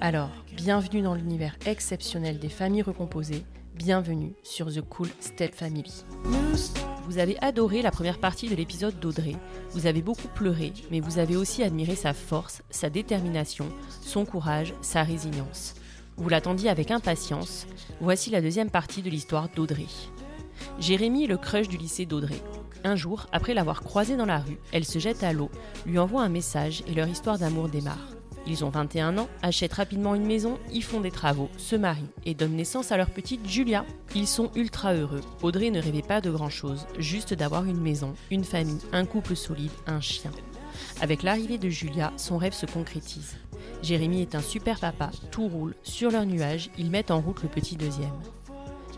Alors, bienvenue dans l'univers exceptionnel des familles recomposées, bienvenue sur The Cool Step Family. Vous avez adoré la première partie de l'épisode d'Audrey, vous avez beaucoup pleuré, mais vous avez aussi admiré sa force, sa détermination, son courage, sa résilience. Vous l'attendiez avec impatience, voici la deuxième partie de l'histoire d'Audrey. Jérémy est le crush du lycée d'Audrey. Un jour, après l'avoir croisé dans la rue, elle se jette à l'eau, lui envoie un message et leur histoire d'amour démarre. Ils ont 21 ans, achètent rapidement une maison, y font des travaux, se marient et donnent naissance à leur petite Julia. Ils sont ultra heureux. Audrey ne rêvait pas de grand-chose, juste d'avoir une maison, une famille, un couple solide, un chien. Avec l'arrivée de Julia, son rêve se concrétise. Jérémy est un super papa, tout roule, sur leur nuage, ils mettent en route le petit deuxième.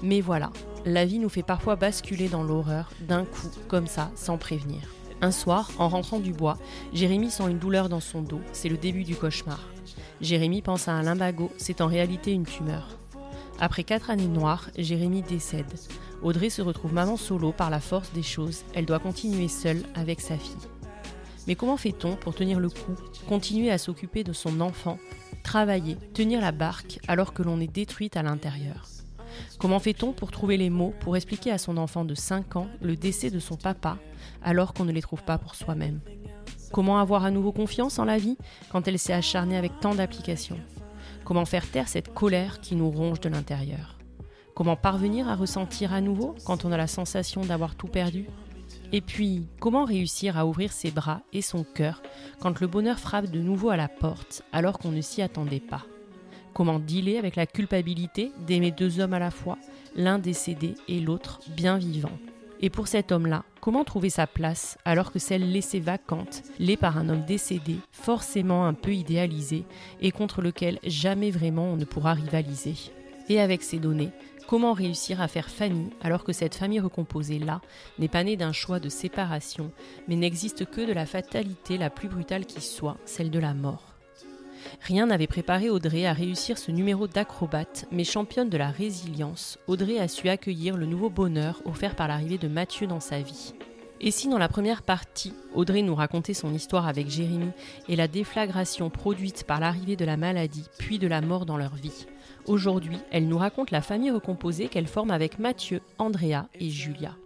Mais voilà, la vie nous fait parfois basculer dans l'horreur d'un coup, comme ça, sans prévenir. Un soir, en rentrant du bois, Jérémy sent une douleur dans son dos. C'est le début du cauchemar. Jérémy pense à un limbago, c'est en réalité une tumeur. Après quatre années noires, Jérémy décède. Audrey se retrouve maman solo par la force des choses. Elle doit continuer seule avec sa fille. Mais comment fait-on pour tenir le coup, continuer à s'occuper de son enfant, travailler, tenir la barque alors que l'on est détruite à l'intérieur? Comment fait-on pour trouver les mots pour expliquer à son enfant de 5 ans le décès de son papa alors qu'on ne les trouve pas pour soi-même? Comment avoir à nouveau confiance en la vie quand elle s'est acharnée avec tant d'applications? Comment faire taire cette colère qui nous ronge de l'intérieur? Comment parvenir à ressentir à nouveau quand on a la sensation d'avoir tout perdu? Et puis, comment réussir à ouvrir ses bras et son cœur quand le bonheur frappe de nouveau à la porte alors qu'on ne s'y attendait pas? Comment dealer avec la culpabilité d'aimer deux hommes à la fois, l'un décédé et l'autre bien vivant. Et pour cet homme-là, comment trouver sa place alors que celle laissée vacante l'est par un homme décédé, forcément un peu idéalisé, et contre lequel jamais vraiment on ne pourra rivaliser? Et avec ces données, Comment réussir à faire famille alors que cette famille recomposée-là n'est pas née d'un choix de séparation, mais n'existe que de la fatalité la plus brutale qui soit, celle de la mort? Rien n'avait préparé Audrey à réussir ce numéro d'acrobate, mais championne de la résilience, Audrey a su accueillir le nouveau bonheur offert par l'arrivée de Mathieu dans sa vie. Et si dans la première partie, Audrey nous racontait son histoire avec Jérémy et la déflagration produite par l'arrivée de la maladie puis de la mort dans leur vie, aujourd'hui, elle nous raconte la famille recomposée qu'elle forme avec Mathieu, Andrea et Julia.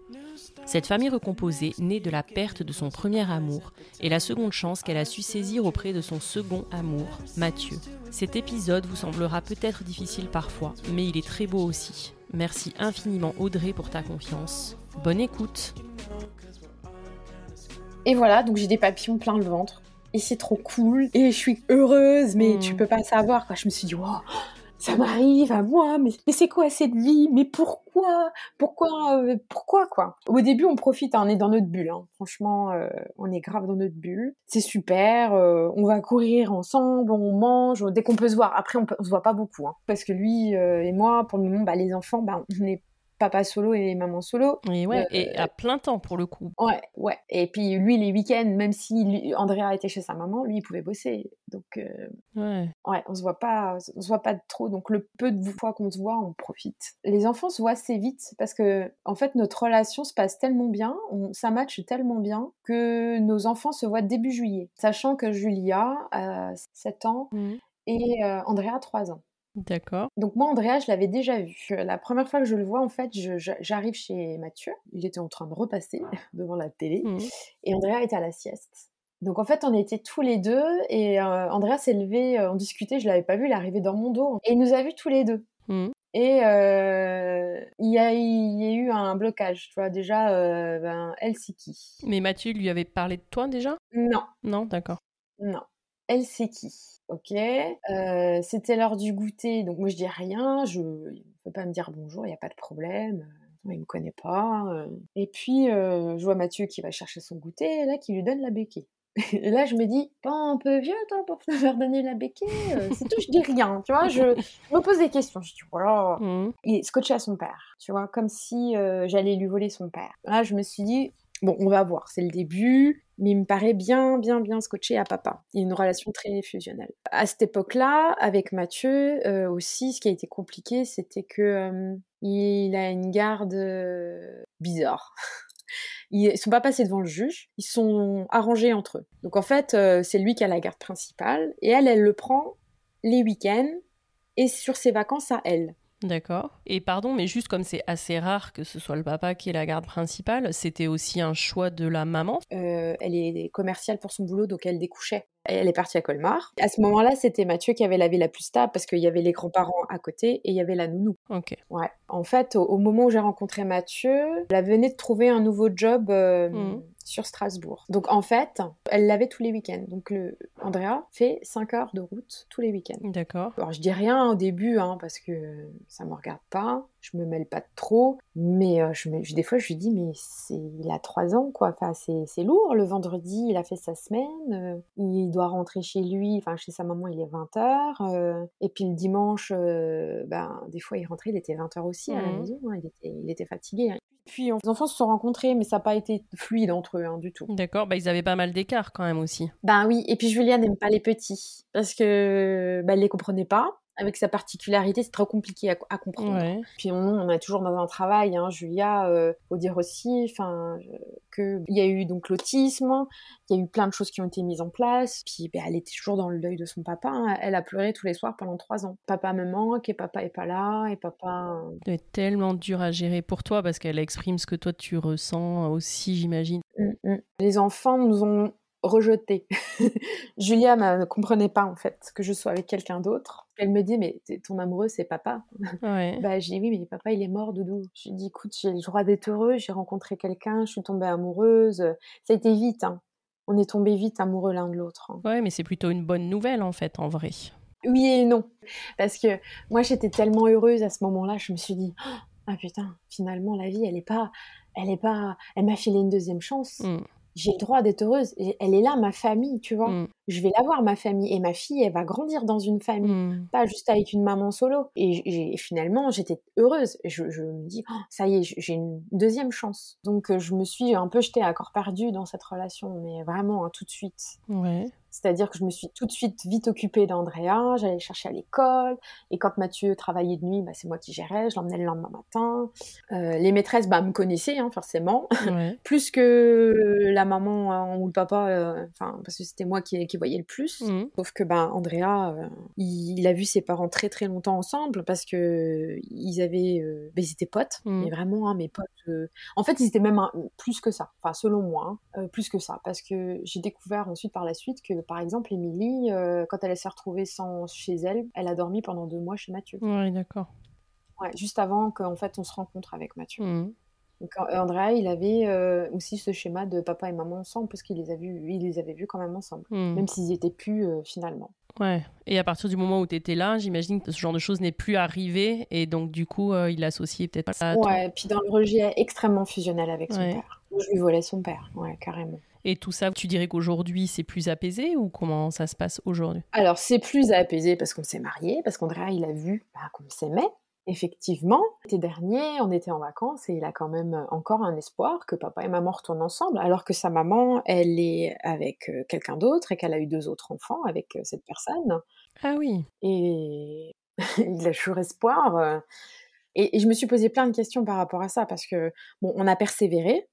Cette famille recomposée naît de la perte de son premier amour et la seconde chance qu'elle a su saisir auprès de son second amour, Mathieu. Cet épisode vous semblera peut-être difficile parfois, mais il est très beau aussi. Merci infiniment Audrey pour ta confiance. Bonne écoute. Et voilà, donc j'ai des papillons plein le ventre. Et c'est trop cool. Et je suis heureuse, mais tu hmm. peux pas savoir. Quoi. Je me suis dit, wow, ça m'arrive à moi, mais, c'est quoi cette vie? Mais pourquoi? Pourquoi euh, Pourquoi quoi? Au début, on profite, hein, on est dans notre bulle. Hein. Franchement, euh, on est grave dans notre bulle. C'est super. Euh, on va courir ensemble, on mange dès qu'on peut se voir. Après, on, on se voit pas beaucoup, hein. parce que lui et moi, pour le moment, bah, les enfants, bah, on est papa solo et maman solo. Et ouais, et euh, à plein temps pour le coup. Ouais, ouais. Et puis lui, les week-ends, même si Andrea était chez sa maman, lui, il pouvait bosser. Donc, euh, ouais. ouais, on se voit pas, on se voit pas trop. Donc le peu de fois qu'on se voit, on profite. Les enfants se voient assez vite parce que, en fait, notre relation se passe tellement bien, on, ça matche tellement bien que nos enfants se voient début juillet. Sachant que Julia a 7 ans mmh. et euh, Andrea 3 ans. D'accord. Donc moi, Andrea, je l'avais déjà vu. La première fois que je le vois, en fait, j'arrive chez Mathieu. Il était en train de repasser devant la télé. Mmh. Et Andrea était à la sieste. Donc en fait, on était tous les deux et euh, Andrea s'est levé, euh, on discutait, je l'avais pas vu, il est arrivé dans mon dos et il nous a vus tous les deux. Mmh. Et euh, il, y a, il, y a, eu un blocage, tu vois, déjà, ben, elle c'est qui? Mais Mathieu lui avait parlé de toi déjà? Non. Non, d'accord. Non. Elle c'est qui Ok? Euh, c'était l'heure du goûter, donc moi je dis rien. Je ne peut pas me dire bonjour, il n'y a pas de problème. Il me connaît pas. Euh. Et puis euh, je vois Mathieu qui va chercher son goûter, et là qui lui donne la béquille. Et là, je me dis, pas un peu vieux, toi, pour te faire donner la béquille C'est tout, je dis rien, tu vois, je, me pose des questions. Je dis, voilà. Mmh. Il est scotché à son père, tu vois, comme si j'allais lui voler son père. Là, je me suis dit, bon, on va voir, c'est le début mais il me paraît bien, bien, bien scotché à papa. Il y a une relation très fusionnelle. À cette époque-là, avec Mathieu euh, aussi, ce qui a été compliqué, c'était que euh, il a une garde euh, bizarre. Ils sont pas passés devant le juge, ils sont arrangés entre eux. Donc en fait, c'est lui qui a la garde principale et elle, elle le prend les week-ends et sur ses vacances à elle. D'accord. Et pardon, mais juste comme c'est assez rare que ce soit le papa qui est la garde principale, c'était aussi un choix de la maman? Euh, Elle est commerciale pour son boulot, donc elle découchait. Elle est partie à Colmar. À ce moment-là, c'était Mathieu qui avait la vie la plus stable parce qu'il y avait les grands-parents à côté et il y avait la nounou. Ok. Ouais. En fait, au, moment où j'ai rencontré Mathieu, elle venait de trouver un nouveau job. Euh, mmh sur Strasbourg. Donc en fait, elle l'avait tous les week-ends. Donc le Andrea fait 5 heures de route tous les week-ends. D'accord. Alors je dis rien au début hein, parce que ça me regarde pas, je me mêle pas trop, mais euh, je me, des fois je lui dis mais c'est il a 3 ans quoi, enfin c'est lourd. Le vendredi il a fait sa semaine, euh, il doit rentrer chez lui, enfin chez sa maman il est 20 heures, euh, et puis le dimanche, ben des fois il rentrait, il était 20 heures aussi à la mmh. maison, hein. il, était, il était fatigué. Hein. Puis les enfants se sont rencontrés, mais ça n'a pas été fluide entre eux hein, du tout. D'accord, bah, ils avaient pas mal d'écart quand même aussi. Ben oui, et puis Julia n'aime pas les petits parce que elle les comprenait pas avec sa particularité, c'est très compliqué à, comprendre. Puis on, on est toujours dans un travail, hein, Julia, euh, faut dire aussi, enfin, qu'il y a eu donc l'autisme, il y a eu plein de choses qui ont été mises en place, puis ben, elle était toujours dans le deuil de son papa, hein. elle a pleuré tous les soirs pendant trois ans. Papa me manque, et papa est pas là, et papa... C'est tellement dur à gérer pour toi, parce qu'elle exprime ce que toi tu ressens aussi, j'imagine. Mmh, mmh. Les enfants nous ont rejeté. Julia ne comprenait pas en fait que je sois avec quelqu'un d'autre. Elle me dit mais ton amoureux c'est papa. Ouais. bah j'ai dit oui mais papa il est mort doudou. Je lui dis écoute j'ai le droit d'être heureux, j'ai rencontré quelqu'un, je suis tombée amoureuse. Ça a été vite. Hein. On est tombé vite amoureux l'un de l'autre. Hein. Ouais mais c'est plutôt une bonne nouvelle en fait en vrai. Oui et non parce que moi j'étais tellement heureuse à ce moment-là, je me suis dit ah putain finalement la vie elle est pas elle est pas elle m'a filé une deuxième chance. Mmh j'ai le droit d'être heureuse. Elle est là, ma famille, tu vois. Mmh. Je vais la voir, ma famille. Et ma fille, elle va grandir dans une famille, mmh. pas juste avec une maman solo. Et, finalement, j'étais heureuse. Je, me dis, oh, ça y est, j'ai une deuxième chance. Donc, euh, je me suis un peu jetée à corps perdu dans cette relation, mais vraiment, hein, tout de suite. Ouais. C'est-à-dire que je me suis tout de suite vite occupée d'Andrea, j'allais le chercher à l'école, et quand Mathieu travaillait de nuit, bah, c'est moi qui gérais, je l'emmenais le lendemain matin. Euh, les maîtresses bah, me connaissaient, hein, forcément, Ouais. plus que la maman euh, ou le papa, euh, parce que c'était moi qui, qui voyais le plus. Mhm. Sauf que bah, Andrea, euh, il, il a vu ses parents très très longtemps ensemble parce que ils avaient, bah, ils étaient potes, Mhm. mais vraiment hein, mes potes. En fait, ils étaient même un- plus que ça, enfin selon moi, hein, plus que ça, parce que j'ai découvert ensuite par la suite que par exemple Émilie, euh, quand elle s'est retrouvée sans chez elle, elle a dormi pendant deux mois chez Mathieu. Ouais, d'accord. Ouais, juste avant qu'en fait on se rencontre avec Mathieu. Mhm. Donc Andrea, il avait euh, aussi ce schéma de papa et maman ensemble parce qu'il les a vus, il les avait vus quand même ensemble, Mhm. même s'ils étaient plus euh, finalement. Ouais. Et à partir du moment où tu étais là, j'imagine que ce genre de choses n'est plus arrivé. Et donc, du coup, euh, il associait peut-être ça à. Ouais, puis dans le rejet extrêmement fusionnel avec son Ouais. père. Je lui volais son père, ouais, carrément. Et tout ça, tu dirais qu'aujourd'hui, c'est plus apaisé ou comment ça se passe aujourd'hui? Alors, c'est plus apaisé parce qu'on s'est mariés, parce qu'Andrea, il a vu bah, qu'on s'aimait. Effectivement, l'été dernier, on était en vacances et il a quand même encore un espoir que papa et maman retournent ensemble, alors que sa maman, elle est avec euh, quelqu'un d'autre et qu'elle a eu deux autres enfants avec euh, cette personne. Ah oui. Et il a toujours espoir. Et, et je me suis posé plein de questions par rapport à ça parce que, bon, on a persévéré.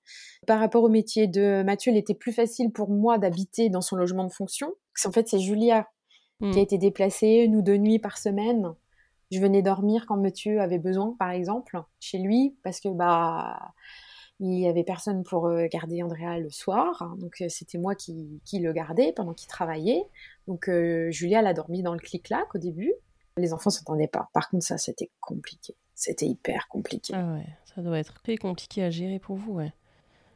Par rapport au métier de Mathieu, il était plus facile pour moi d'habiter dans son logement de fonction. Parce qu'en fait, c'est Julia qui a été déplacée, nous, deux nuits par semaine. Je venais dormir quand Mathieu avait besoin, par exemple, chez lui, parce que, bah, il y avait personne pour euh, garder Andrea le soir. Donc, euh, c'était moi qui, qui le gardais pendant qu'il travaillait. Donc, euh, Julia, elle a dormi dans le clic-clac au début. Les enfants s'entendaient pas. Par contre, ça, c'était compliqué. C'était hyper compliqué. Ah ouais, ça doit être très compliqué à gérer pour vous, ouais.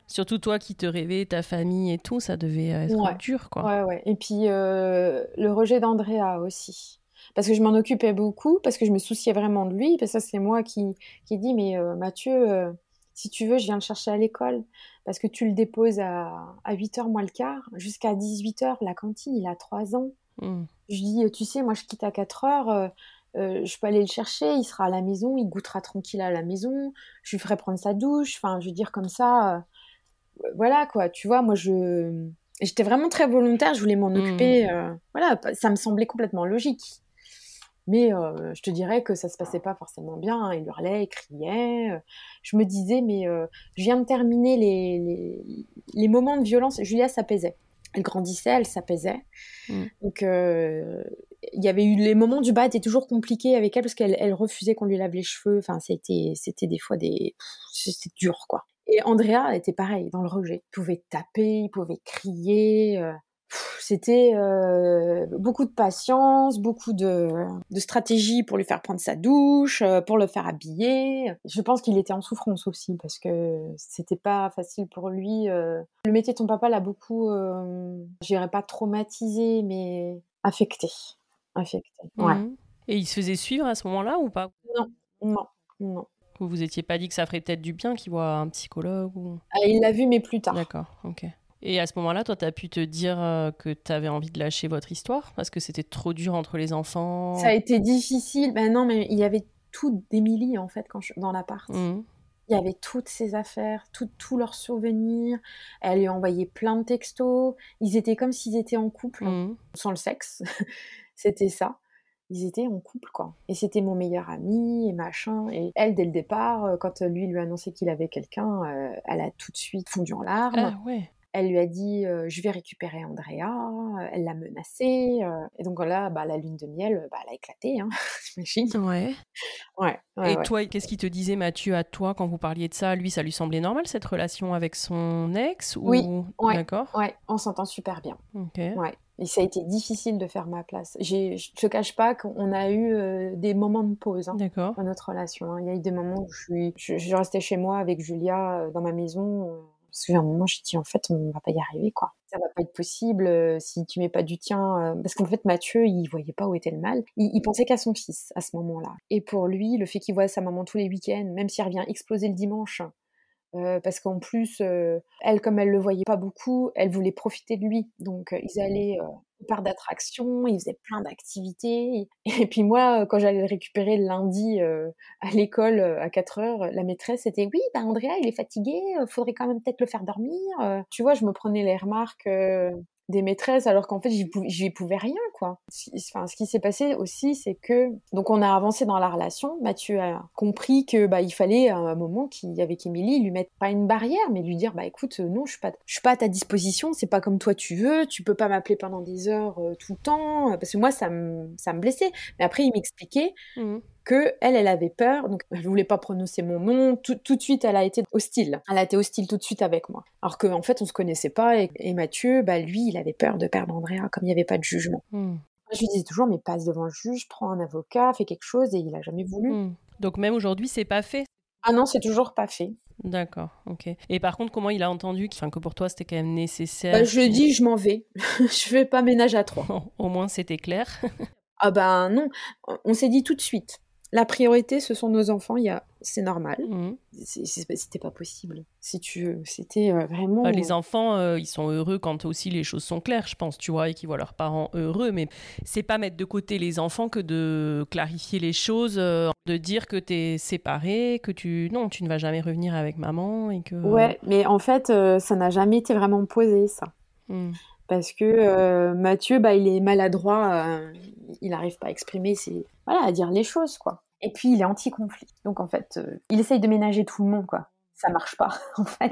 Surtout toi qui te rêvais, ta famille et tout, ça devait être Ouais. dur, quoi. Ouais, ouais. Et puis, euh, le rejet d'Andrea aussi. Parce que je m'en occupais beaucoup, parce que je me souciais vraiment de lui. Parce que ça, c'est moi qui, qui dit, mais euh, Mathieu, euh, si tu veux, je viens le chercher à l'école. Parce que tu le déposes à, à 8h moins le quart, jusqu'à 18h. La cantine, il a 3 ans. Mhm. Je dis, tu sais, moi, je quitte à 4h. Euh, je peux aller le chercher, il sera à la maison, il goûtera tranquille à la maison, je lui ferai prendre sa douche, enfin, je veux dire comme ça, euh, voilà quoi, tu vois, moi je, j'étais vraiment très volontaire, je voulais m'en Mhm. occuper, euh, voilà, ça me semblait complètement logique. Mais je te dirais que ça se passait pas forcément bien, hein, il hurlait, il criait. Je me disais, mais je viens de terminer les, les, les moments de violence, Julia s'apaisait. Elle grandissait, elle s'apaisait. Mm. Donc, euh, il y avait eu les moments du bas étaient toujours compliqués avec elle parce qu'elle elle refusait qu'on lui lave les cheveux. Enfin, c'était c'était des fois des c'était dur quoi. Et Andrea était pareil dans le rejet. Il pouvait taper, il pouvait crier. euh, C'était euh, beaucoup de patience, beaucoup de, de stratégie pour lui faire prendre sa douche, euh, pour le faire habiller. Je pense qu'il était en souffrance aussi parce que c'était pas facile pour lui. euh. Le métier de ton papa l'a beaucoup, euh, je dirais pas traumatisé, mais affecté. Affecté. Ouais. Mhm. Et il se faisait suivre à ce moment-là ou pas? Non, non. Vous vous étiez pas dit que ça ferait peut-être du bien qu'il voit un psychologue ou... Ah, il l'a vu, mais plus tard. D'accord, ok. Et à ce moment-là, toi, tu as pu te dire euh, que tu avais envie de lâcher votre histoire parce que c'était trop dur entre les enfants? Ça a été difficile. Ben non, mais il y avait tout d'Émilie, en fait, quand je... dans l'appart. Mhm. Il y avait toutes ses affaires, tous leurs souvenirs. Elle lui envoyait plein de textos. Ils étaient comme s'ils étaient en couple, Mhm. sans le sexe. C'était ça. Ils étaient en couple, quoi. Et c'était mon meilleur ami, et machin. Et elle, dès le départ, euh, quand lui lui a annoncé qu'il avait quelqu'un, euh, elle a tout de suite fondu en larmes. Ah ouais. Elle lui a dit je vais récupérer Andrea. Elle l'a menacé. euh, et donc là, bah, la lune de miel, bah, elle a éclaté, hein, j'imagine. Ouais. Ouais. ouais, Et ouais. toi, qu'est-ce qu'il te disait, Mathieu, à toi, quand vous parliez de ça? Lui, ça lui semblait normal, cette relation avec son ex ou... Oui. D'accord? Ouais, on s'entend super bien. Ok. Ouais. Et ça a été difficile de faire ma place. J'ai, je te cache pas qu'on a eu euh, des moments de pause hein, D'accord. dans notre relation. hein. Il y a eu des moments où je suis, je, je restais chez moi avec Julia euh, dans ma maison. Parce qu'à un moment, j'ai dit en fait, on va pas y arriver quoi. Ça va pas être possible euh, si tu mets pas du tien. euh, parce qu'en fait, Mathieu, il voyait pas où était le mal. Il, il pensait qu'à son fils à ce moment-là. Et pour lui, le fait qu'il voit sa maman tous les week-ends, même s'il revient exploser le dimanche. Euh, parce qu'en plus, euh, elle, comme elle le voyait pas beaucoup, elle voulait profiter de lui. Donc, euh, ils allaient euh, au parc d'attractions, ils faisaient plein d'activités. Et puis moi, euh, quand j'allais le récupérer le lundi euh, à l'école euh, à 4 heures, la maîtresse était « Oui, bah Andrea, il est fatigué, faudrait quand même peut-être le faire dormir. Euh, Tu vois, je me prenais les remarques. Euh, des maîtresses alors qu'en fait j'y pouvais, rien quoi. Enfin, ce qui s'est passé aussi c'est que donc on a avancé dans la relation. Mathieu a compris que bah il fallait à un moment qu'il avec Émilie lui mettre pas une barrière mais lui dire bah écoute non je suis pas je suis pas à ta disposition c'est pas comme toi tu veux tu peux pas m'appeler pendant des heures euh, tout le temps parce que moi ça me ça me blessait. Mais après il m'expliquait mmh que elle, elle avait peur, donc elle voulait pas prononcer mon nom. Tout, tout, de suite, elle a été hostile. Elle a été hostile tout de suite avec moi. Alors qu'en en fait, on se connaissait pas et, Mathieu, bah lui, il avait peur de perdre Andrea, comme il n'y avait pas de jugement. Hmm. Je lui disais toujours, mais passe devant le juge, prends un avocat, fais quelque chose, et il a jamais voulu. Hmm. Donc même aujourd'hui, c'est pas fait? Ah non, c'est toujours pas fait. D'accord, ok. Et par contre, comment il a entendu que, que pour toi c'était quand même nécessaire? Bah, Je lui ai dit, je m'en vais. je fais pas ménage à trois. Au moins, c'était clair. ah ben non, on s'est dit tout de suite la priorité, ce sont nos enfants. Il y a, c'est normal. Mmh. C'était pas possible. Si tu, c'était euh, vraiment. Bah, les enfants, euh, ils sont heureux quand aussi les choses sont claires, je pense, tu vois, et qu'ils voient leurs parents heureux. Mais c'est pas mettre de côté les enfants que de clarifier les choses, euh, de dire que tu es séparé, que tu, non, tu ne vas jamais revenir avec maman et que. Ouais, mais en fait, ça n'a jamais été vraiment posé ça. Mmh. Parce que Mathieu, bah, il est maladroit, il n'arrive pas à exprimer ses, voilà, à dire les choses, quoi. Et puis, il est anti-conflit. Donc, en fait, euh, il essaye de ménager tout le monde, quoi. Ça marche pas, en fait.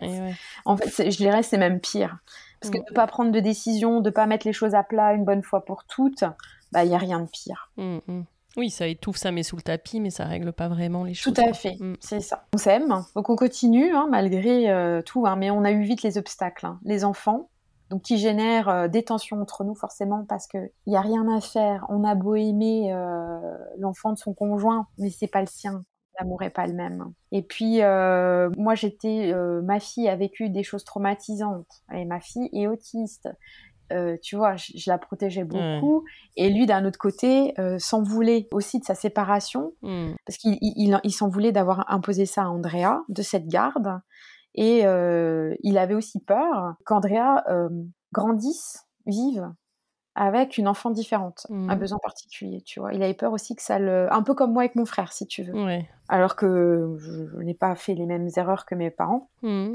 En fait, je dirais, c'est même pire. Parce que mm. de pas prendre de décision, de pas mettre les choses à plat une bonne fois pour toutes, bah, il y a rien de pire. Mm, mm. Oui, ça étouffe, ça met sous le tapis, mais ça règle pas vraiment les choses. Tout à fait, c'est ça. On s'aime, donc on continue, hein, malgré euh, tout, hein, mais on a eu vite les obstacles. Hein. Les enfants, donc qui génère euh, des tensions entre nous forcément parce que il y a rien à faire. On a beau aimer euh, l'enfant de son conjoint, mais c'est pas le sien. L'amour est pas le même. Et puis euh, moi j'étais, ma fille a vécu des choses traumatisantes et ma fille est autiste. tu vois, je, la protégeais beaucoup. Et lui, d'un autre côté, s'en voulait aussi de sa séparation, mmh. parce qu'il il, s'en voulait d'avoir imposé ça à Andrea, de cette garde. Et euh, il avait aussi peur qu'Andrea euh, grandisse, vive avec une enfant différente, un mmh. besoin particulier, tu vois. Il avait peur aussi que ça le... Un peu comme moi avec mon frère, si tu veux. Alors que je, n'ai pas fait les mêmes erreurs que mes parents. Mmh.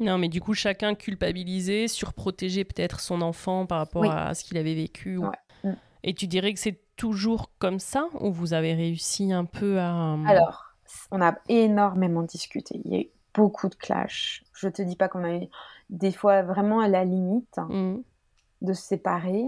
Non, mais du coup, chacun culpabilisé, surprotéger peut-être son enfant par rapport à ce qu'il avait vécu. Mmh. Et tu dirais que c'est toujours comme ça ou vous avez réussi un peu à... Alors, on a énormément discuté. Il y a eu beaucoup de clash. Je te dis pas qu'on a des fois vraiment à la limite mm. de se séparer,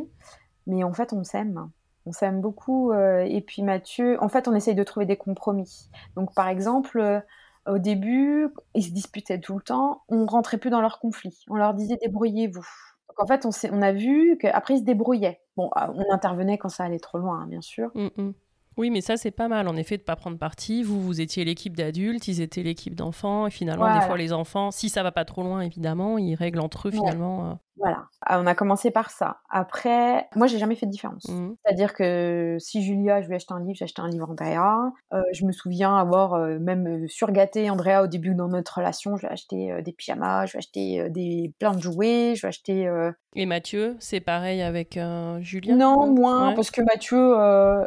mais en fait on s'aime. On s'aime beaucoup. Euh, et puis Mathieu, en fait on essaye de trouver des compromis. Donc par exemple, euh, au début, ils se disputaient tout le temps, on rentrait plus dans leur conflit. On leur disait débrouillez-vous. Donc en fait on, on a vu qu'après ils se débrouillaient. Bon, on intervenait quand ça allait trop loin, hein, bien sûr. Mm, mm. Oui, mais ça, c'est pas mal, en effet, de pas prendre parti. Vous, vous étiez l'équipe d'adultes, ils étaient l'équipe d'enfants. Et finalement, des fois, les enfants, si ça va pas trop loin, évidemment, ils règlent entre eux, finalement. Euh. Voilà. Ah, on a commencé par ça. Après, moi, j'ai jamais fait de différence. Mmh. C'est-à-dire que si Julia, je lui ai acheté un livre, j'ai acheté un livre Andrea. Euh, je me souviens avoir euh, même surgâté Andrea au début dans notre relation. Je lui ai acheté des pyjamas, je lui ai acheté des plein de jouets, je lui ai acheté. Et Mathieu, c'est pareil avec Julia? Non, moins, parce que Mathieu.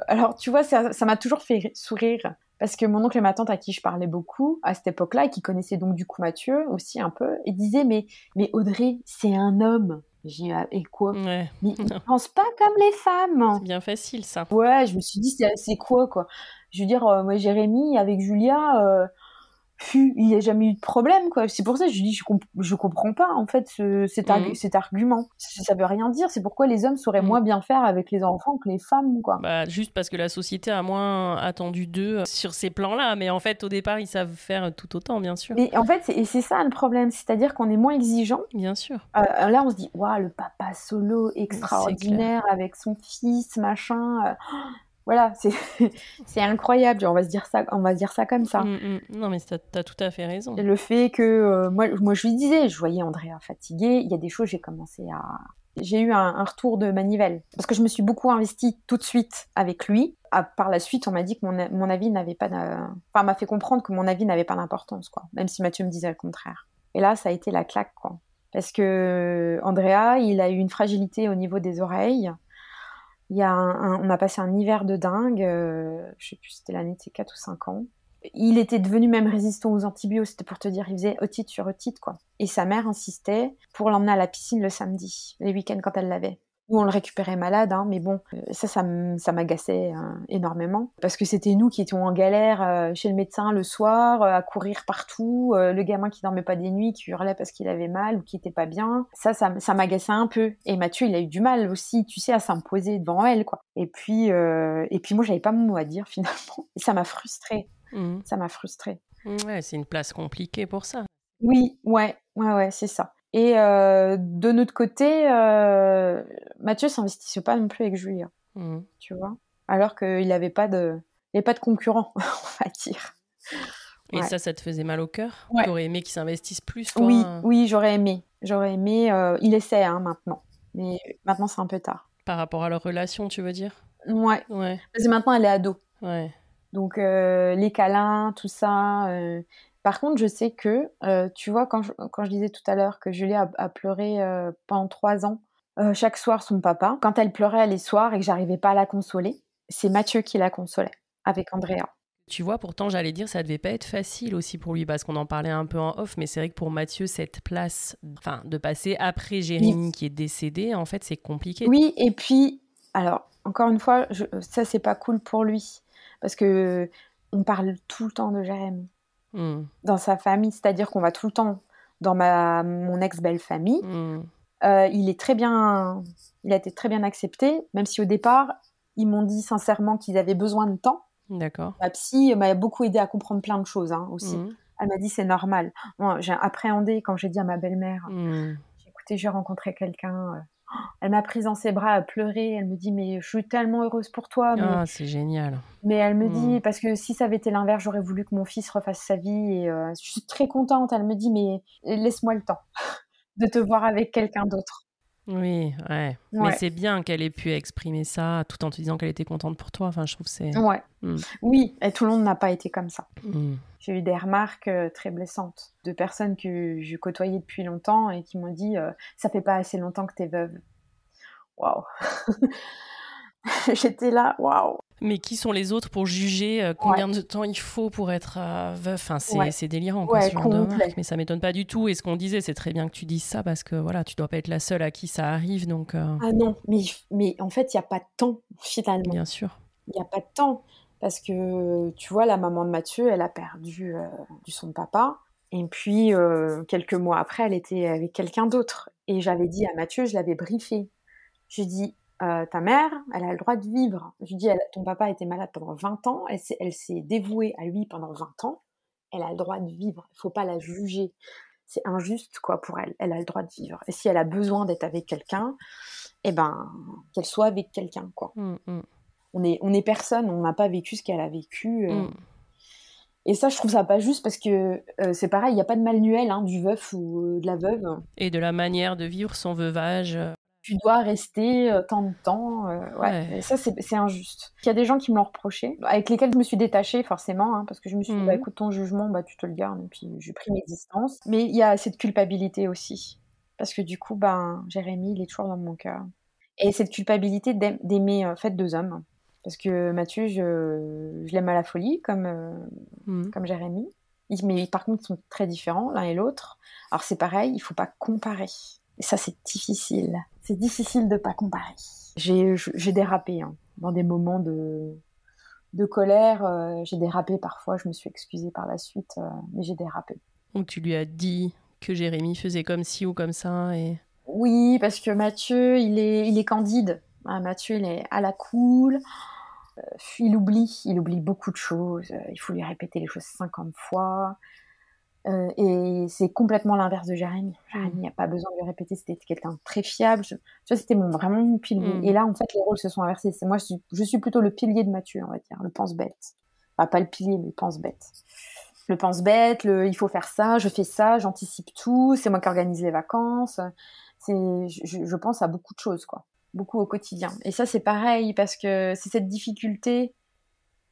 Alors, tu vois, ça m'a toujours fait sourire parce que mon oncle et ma tante à qui je parlais beaucoup à cette époque-là et qui connaissaient donc du coup Mathieu aussi un peu, ils disaient mais mais Audrey c'est un homme. J'ai ah, et quoi? Mais il pense pas comme les femmes. C'est bien facile ça. Ouais, je me suis dit c'est quoi quoi. Je veux dire euh, moi Jérémy avec Julia. Euh, il n'y a jamais eu de problème, quoi. C'est pour ça que je dis, je, je comprends pas, en fait, cet, mmh. cet, argument. Ça veut rien dire. C'est pourquoi les hommes sauraient mmh. moins bien faire avec les enfants que les femmes, quoi. Bah, juste parce que la société a moins attendu d'eux euh, sur ces plans-là. Mais en fait, au départ, ils savent faire tout autant, bien sûr. Mais en fait, et c'est ça le problème. C'est-à-dire qu'on est moins exigeant. Bien sûr. Euh, là, on se dit, waouh, le papa solo extraordinaire avec son fils, machin. Voilà, c'est incroyable. On va se dire ça, on va dire ça comme ça. Mm, mm. Non, mais tu as, tout à fait raison. le fait que euh, moi, moi, je lui disais, je voyais Andrea fatiguée. Il y a des choses, j'ai commencé à, j'ai eu un, retour de manivelle parce que je me suis beaucoup investie tout de suite avec lui. par la suite, on m'a dit que mon, mon avis n'avait pas, enfin, m'a fait comprendre que mon avis n'avait pas d'importance, quoi. Même si Mathieu me disait le contraire. Et là, ça a été la claque, quoi. Parce que Andrea, il a eu une fragilité au niveau des oreilles on a passé un hiver de dingue, euh, je sais plus, c'était l'année ses 4 ou 5 ans. Il était devenu même résistant aux antibiotiques, c'était pour te dire, il faisait otite sur otite, quoi. Et sa mère insistait pour l'emmener à la piscine le samedi, les week-ends quand elle l'avait. On le récupérait malade, hein, mais bon, euh, ça, ça, m'agaçait hein, énormément. Parce que c'était nous qui étions en galère euh, chez le médecin le soir, euh, à courir partout, le gamin qui dormait pas des nuits, qui hurlait parce qu'il avait mal ou qui était pas bien. Ça, ça, ça m'agaçait un peu. Et Mathieu, il a eu du mal aussi, tu sais, à s'imposer devant elle, quoi. Et puis, et puis moi, j'avais pas mon mot à dire finalement. Et ça m'a frustrée. Mmh. Ça m'a frustrée. Ouais, c'est une place compliquée pour ça. Oui, ouais, ouais, ouais, c'est ça. Et euh, de notre côté, euh, Mathieu s'investissait pas non plus avec Julien, mmh. tu vois, alors qu'il n'avait pas de, il pas de concurrent, on va dire. Et ça, ça te faisait mal au cœur? Tu aurais aimé qu'il s'investisse plus toi, Oui, oui, j'aurais aimé. J'aurais aimé. Euh, il essaie hein, maintenant, mais maintenant c'est un peu tard. Par rapport à leur relation, tu veux dire? Ouais. ouais. Parce que maintenant elle est ado. Ouais. Donc euh, les câlins, tout ça, par contre, je sais que, euh, tu vois, quand je, quand je disais tout à l'heure que Julie a, pleuré euh, pendant trois ans, euh, chaque soir son papa, quand elle pleurait les soirs et que j'arrivais pas à la consoler, c'est Mathieu qui la consolait avec Andrea. Tu vois, pourtant, j'allais dire, ça devait pas être facile aussi pour lui, parce qu'on en parlait un peu en off, mais c'est vrai que pour Mathieu, cette place, enfin, de passer après Jérémy qui est décédé, en fait, c'est compliqué. Oui, et puis, alors, encore une fois, je, ça, c'est pas cool pour lui, parce que on parle tout le temps de Jérémy. Hmm. dans sa famille, c'est-à-dire qu'on va tout le temps dans ma, mon ex-belle famille. Hmm. Euh, il est très bien, il a été très bien accepté, même si au départ, ils m'ont dit sincèrement qu'ils avaient besoin de temps. D'accord. Ma psy m'a beaucoup aidé à comprendre plein de choses hein, aussi. Hmm. Elle m'a dit c'est normal. Moi, j'ai appréhendé quand j'ai dit à ma belle-mère, écoutez, j'ai rencontré quelqu'un, euh, elle m'a prise dans ses bras à pleurer. Elle me dit mais je suis tellement heureuse pour toi. Ah, c'est génial. Mais elle me dit hmm. parce que si ça avait été l'inverse, j'aurais voulu que mon fils refasse sa vie. Et euh, je suis très contente. Elle me dit mais laisse-moi le temps de te voir avec quelqu'un d'autre. Oui, ouais. Mais c'est bien qu'elle ait pu exprimer ça tout en te disant qu'elle était contente pour toi. Enfin, je trouve c'est. Ouais. Hmm. Oui, et tout le monde n'a pas été comme ça. Hmm. J'ai eu des remarques euh, très blessantes de personnes que je côtoyais depuis longtemps et qui m'ont dit euh, ça fait pas assez longtemps que t'es veuve. Waouh. J'étais là, waouh. Mais qui sont les autres pour juger euh, combien de temps il faut pour être euh, veuf enfin, c'est, délirant, quoi, Mais ça m'étonne pas du tout. Et ce qu'on disait, c'est très bien que tu dises ça parce que voilà, tu dois pas être la seule à qui ça arrive. Donc, euh. Ah non, mais, mais en fait, il n'y a pas de temps, finalement. Bien sûr. Il n'y a pas de temps. Parce que, tu vois, la maman de Mathieu, elle a perdu son papa. Et puis, quelques mois après, elle était avec quelqu'un d'autre. Et j'avais dit à Mathieu, je l'avais briefé. J'ai dit, euh, ta mère, elle a le droit de vivre. Je dis, ton papa était malade pendant 20 ans, elle s'est, dévouée à lui pendant 20 ans, elle a le droit de vivre, il faut pas la juger. C'est injuste, quoi, pour elle. Elle a le droit de vivre. Et si elle a besoin d'être avec quelqu'un, eh ben, qu'elle soit avec quelqu'un, quoi. Mmh, mmh. On est, on est personne, on n'a pas vécu ce qu'elle a vécu. Euh. Mmh. Et ça, je trouve ça pas juste parce que euh, c'est pareil, il n'y a pas de manuel hein, du veuf ou de la veuve. Et de la manière de vivre son veuvage tu dois rester euh, tant de temps. Euh, ouais. ça, c'est injuste. Il y a des gens qui me l'ont reproché, avec lesquels je me suis détachée forcément, hein, parce que je me suis dit, bah, mhm. écoute, ton jugement, bah, tu te le gardes, et puis j'ai pris mes distances. Mais il y a cette culpabilité aussi, parce que du coup, ben, Jérémy, il est toujours dans mon cœur. Et cette culpabilité d'aimer en fait deux hommes. Parce que Mathieu, je, je l'aime à la folie, comme, euh, mhm. comme Jérémy. Mais par contre, ils sont très différents l'un et l'autre. Alors c'est pareil, il faut pas comparer. Et ça, c'est difficile. C'est difficile de pas comparer. J'ai dérapé hein. dans des moments de, de colère. Euh, j'ai dérapé parfois. Je me suis excusée par la suite, euh, mais j'ai dérapé. Donc tu lui as dit que Jérémy faisait comme ci ou comme ça et. Oui, parce que Mathieu, il est, il est candide. Ah, Mathieu, il est à la cool. Euh, il oublie, il oublie beaucoup de choses. Il faut lui répéter les choses 50 fois. Euh, et c'est complètement l'inverse de Jérémy. Jérémy, il n'y a pas besoin de lui répéter, c'était quelqu'un de très fiable. Je, tu c'était mon, vraiment mon pilier. Mm. Et là, en fait, les rôles se sont inversés. C'est moi, je suis, je suis, plutôt le pilier de Mathieu, on va dire, le pense-bête. Enfin, pas le pilier, mais le pense-bête. Le pense-bête, le il faut faire ça, je fais ça, j'anticipe tout, c'est moi qui organise les vacances. C'est, je, je pense à beaucoup de choses, quoi. Beaucoup au quotidien. Et ça, c'est pareil, parce que c'est cette difficulté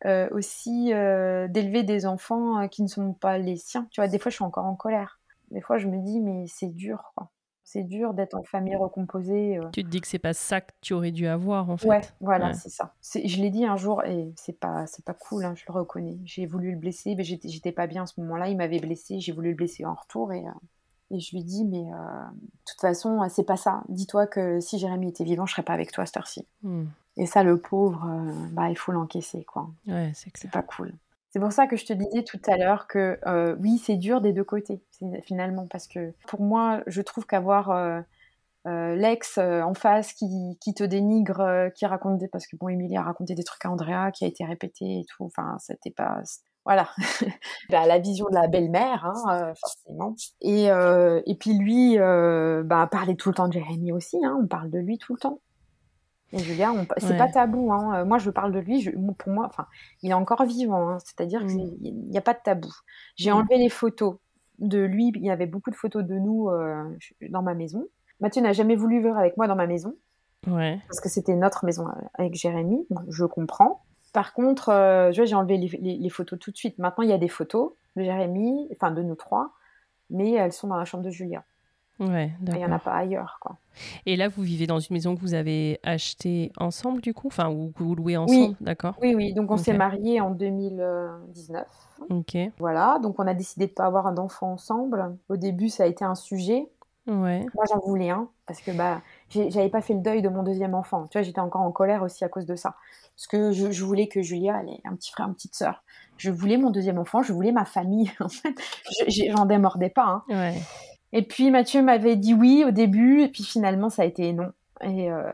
euh, aussi euh, d'élever des enfants euh, qui ne sont pas les siens. Tu vois, des fois, je suis encore en colère. Des fois, je me dis, mais c'est dur, quoi. C'est dur d'être en famille recomposée. Tu te dis que c'est pas ça que tu aurais dû avoir, en fait. Ouais, voilà, c'est ça. Je l'ai dit un jour, et c'est pas, c'est pas cool, hein, je le reconnais. J'ai voulu le blesser, mais j'étais pas bien à ce moment-là. Il m'avait blessé, j'ai voulu le blesser en retour, et, et je lui dis, mais de toute façon, c'est pas ça. Dis-toi que si Jérémy était vivant, je serais pas avec toi à cette heure-ci. Hmm. Et ça, le pauvre, bah, il faut l'encaisser, quoi. Ouais, c'est pas cool. C'est pour ça que je te disais tout à l'heure que euh, oui, c'est dur des deux côtés, finalement, parce que pour moi, je trouve qu'avoir euh, euh, l'ex en face qui, te dénigre, qui raconte des... Parce que bon, Emilie a raconté des trucs à Andrea qui a été répété et tout, enfin, c'était pas... Voilà, bah, la vision de la belle-mère, hein, forcément. Et, et puis lui, bah, parlait tout le temps de Jérémy aussi, hein, on parle de lui tout le temps. Et Julia, c'est pas tabou. Hein. Euh, moi, je parle de lui. pour moi, enfin, il est encore vivant. Hein. C'est-à-dire qu'il n'y a pas de tabou. J'ai enlevé les photos de lui. Il y avait beaucoup de photos de nous euh, dans ma maison. Mathieu n'a jamais voulu vivre avec moi dans ma maison. Ouais. Parce que c'était notre maison euh, avec Jérémy. je comprends. Par contre, j'ai enlevé les, photos tout de suite. Maintenant, il y a des photos de Jérémy, enfin de nous trois, mais elles sont dans la chambre de Julia. Ouais, Il n'y en a pas ailleurs, quoi. Et là, vous vivez dans une maison que vous avez achetée ensemble, du coup? Enfin, ou que vous louez ensemble, d'accord? Oui, oui. Donc, on s'est mariés en 2019. Ok. Voilà. Donc, on a décidé de ne pas avoir d'enfant ensemble. Au début, ça a été un sujet. Ouais. Moi, j'en voulais un. Parce que bah, j'avais pas fait le deuil de mon deuxième enfant. Tu vois, j'étais encore en colère aussi à cause de ça. Parce que je, voulais que Julia ait un petit frère, une petite sœur. Je voulais mon deuxième enfant, je voulais ma famille. En fait, j'en démordais pas. Hein. Ouais. Et puis Mathieu m'avait dit oui au début, et puis finalement ça a été non. Et, euh,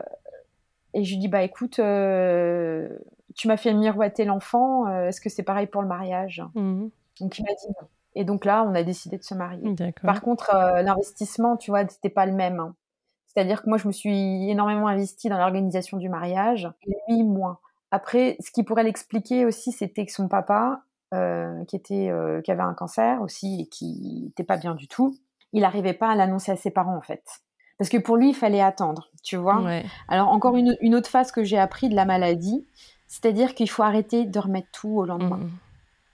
et je lui dis bah écoute, euh, tu m'as fait miroiter l'enfant, euh, est-ce que c'est pareil pour le mariage? Mhm. Donc il m'a dit non. Et donc là, on a décidé de se marier. Par contre, l'investissement, tu vois, c'était pas le même. Hein. C'est-à-dire que moi, je me suis énormément investie dans l'organisation du mariage, et lui, moins. Après, ce qui pourrait l'expliquer aussi, c'était que son papa, qui, était, qui avait un cancer aussi et qui n'était pas bien du tout, il n'arrivait pas à l'annoncer à ses parents en fait. Parce que pour lui, il fallait attendre, tu vois. Alors encore une, autre phase que j'ai appris de la maladie, c'est-à-dire qu'il faut arrêter de remettre tout au lendemain.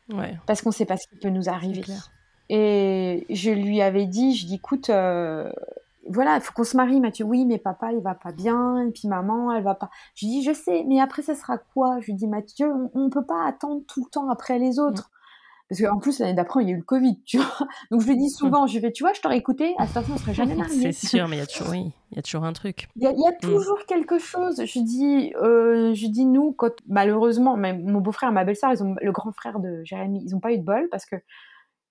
Mmh. Parce qu'on ne sait pas ce qui peut nous arriver. Et je lui avais dit, je dis, écoute, euh, voilà, il faut qu'on se marie, Mathieu. Oui, mais papa, il va pas bien, et puis maman, elle va pas. Je lui dis, je sais, mais après, ça sera quoi? Je lui dis, Mathieu, on, ne peut pas attendre tout le temps après les autres. Parce qu'en plus, l'année d'après, il y a eu le Covid, tu vois. Donc, je lui dis souvent, je vais, tu vois, je t'aurais écouté, à cette heure on serait jamais mariés. C'est sûr, mais il y a toujours, oui, il y a toujours un truc. Il y a, mm. toujours quelque chose. Je dis, euh, je dis, nous, quand, malheureusement, mon beau-frère et ma belle-sœur, ils ont, le grand frère de Jérémy, ils n'ont pas eu de bol parce que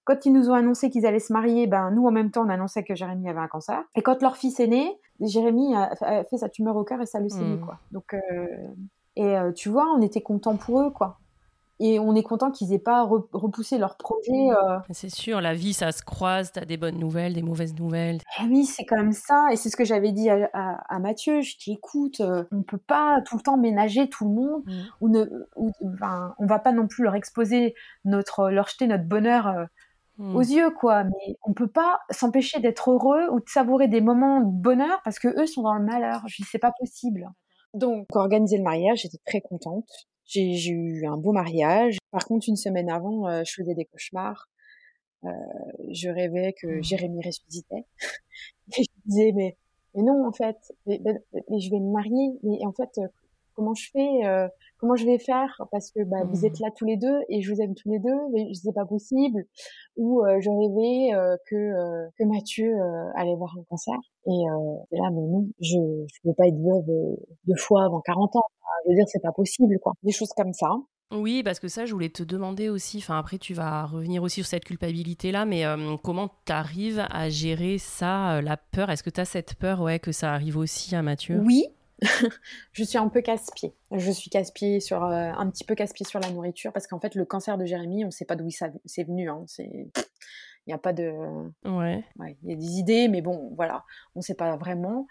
quand ils nous ont annoncé qu'ils allaient se marier, ben, nous, en même temps, on annonçait que Jérémy avait un cancer. Et quand leur fils est né, Jérémy a, fait sa tumeur au cœur et sa leucémie, mm. quoi. Donc, euh, et euh, tu vois, on était contents pour eux, quoi et on est content qu'ils aient pas repoussé leur projet. Mmh. Euh. C'est sûr, la vie, ça se croise, tu as des bonnes nouvelles, des mauvaises nouvelles. Eh oui, c'est comme ça, et c'est ce que j'avais dit à, Mathieu, je dis écoute, euh, on peut pas tout le temps ménager tout le monde, mmh. ou ne, on va pas non plus leur exposer notre, leur jeter notre bonheur euh, mmh. aux yeux, quoi, mais on peut pas s'empêcher d'être heureux ou de savourer des moments de bonheur parce que eux sont dans le malheur, je dis c'est pas possible. Donc, organiser le mariage, j'étais très contente. J'ai eu un beau mariage. Par contre, une semaine avant, euh, je faisais des cauchemars. Euh, je rêvais que mmh. Jérémy ressuscitait. et je disais, mais, mais non, en fait, mais, je vais me marier. Mais en fait, euh, comment je fais Comment je vais faire Parce que bah, vous êtes mmh. là tous les deux et je vous aime tous les deux, mais c'est pas possible. Ou je rêvais que que Mathieu allait voir un concert. Et là, mais non, je je veux pas être veuve deux fois avant 40 ans. Je veux dire, c'est pas possible, quoi. Des choses comme ça. Oui, parce que ça, je voulais te demander aussi, enfin après tu vas revenir aussi sur cette culpabilité-là, mais euh, comment tu arrives à gérer ça, euh, la peur? Est-ce que tu as cette peur ouais, que ça arrive aussi à Mathieu? Oui, je suis un peu casse-pied. Je suis casse-pied sur, euh, un petit peu casse-pied sur la nourriture, parce qu'en fait, le cancer de Jérémy, on ne sait pas d'où c'est venu. Hein. Il n'y a pas de... Ouais. Il y a des idées, mais bon, voilà, on ne sait pas vraiment.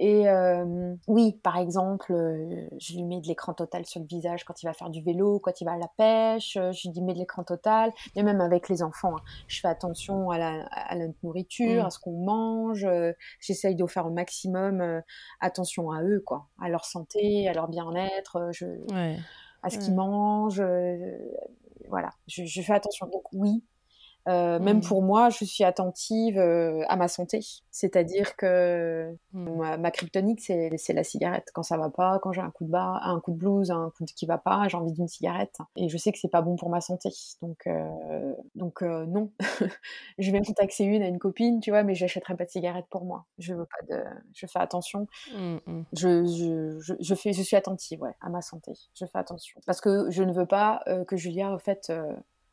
Et euh, oui, par exemple, euh, je lui mets de l'écran total sur le visage quand il va faire du vélo, quand il va à la pêche, euh, je lui mets de l'écran total, et même avec les enfants, hein. je fais attention à la, à la nourriture, mm. à ce qu'on mange, j'essaye de faire au maximum attention à eux, quoi, à leur santé, à leur bien-être, je, à ce qu'ils mangent, voilà, je, je, fais attention. Donc oui, Euh, même Mmh. pour moi, je suis attentive euh, à ma santé. C'est-à-dire que Mmh. ma, ma kryptonique, c'est la cigarette. Quand ça va pas, quand j'ai un coup de bas, un coup de blues, un coup de qui va pas, j'ai envie d'une cigarette. Et je sais que c'est pas bon pour ma santé. Donc, euh, donc non. je vais me taxer une à une copine, tu vois, mais j'achèterai pas de cigarette pour moi. Je veux pas de, je fais attention. Mmh, mmh. Je, je, je, je fais, je suis attentive, ouais, à ma santé. Je fais attention parce que je ne veux pas que Julia, au fait,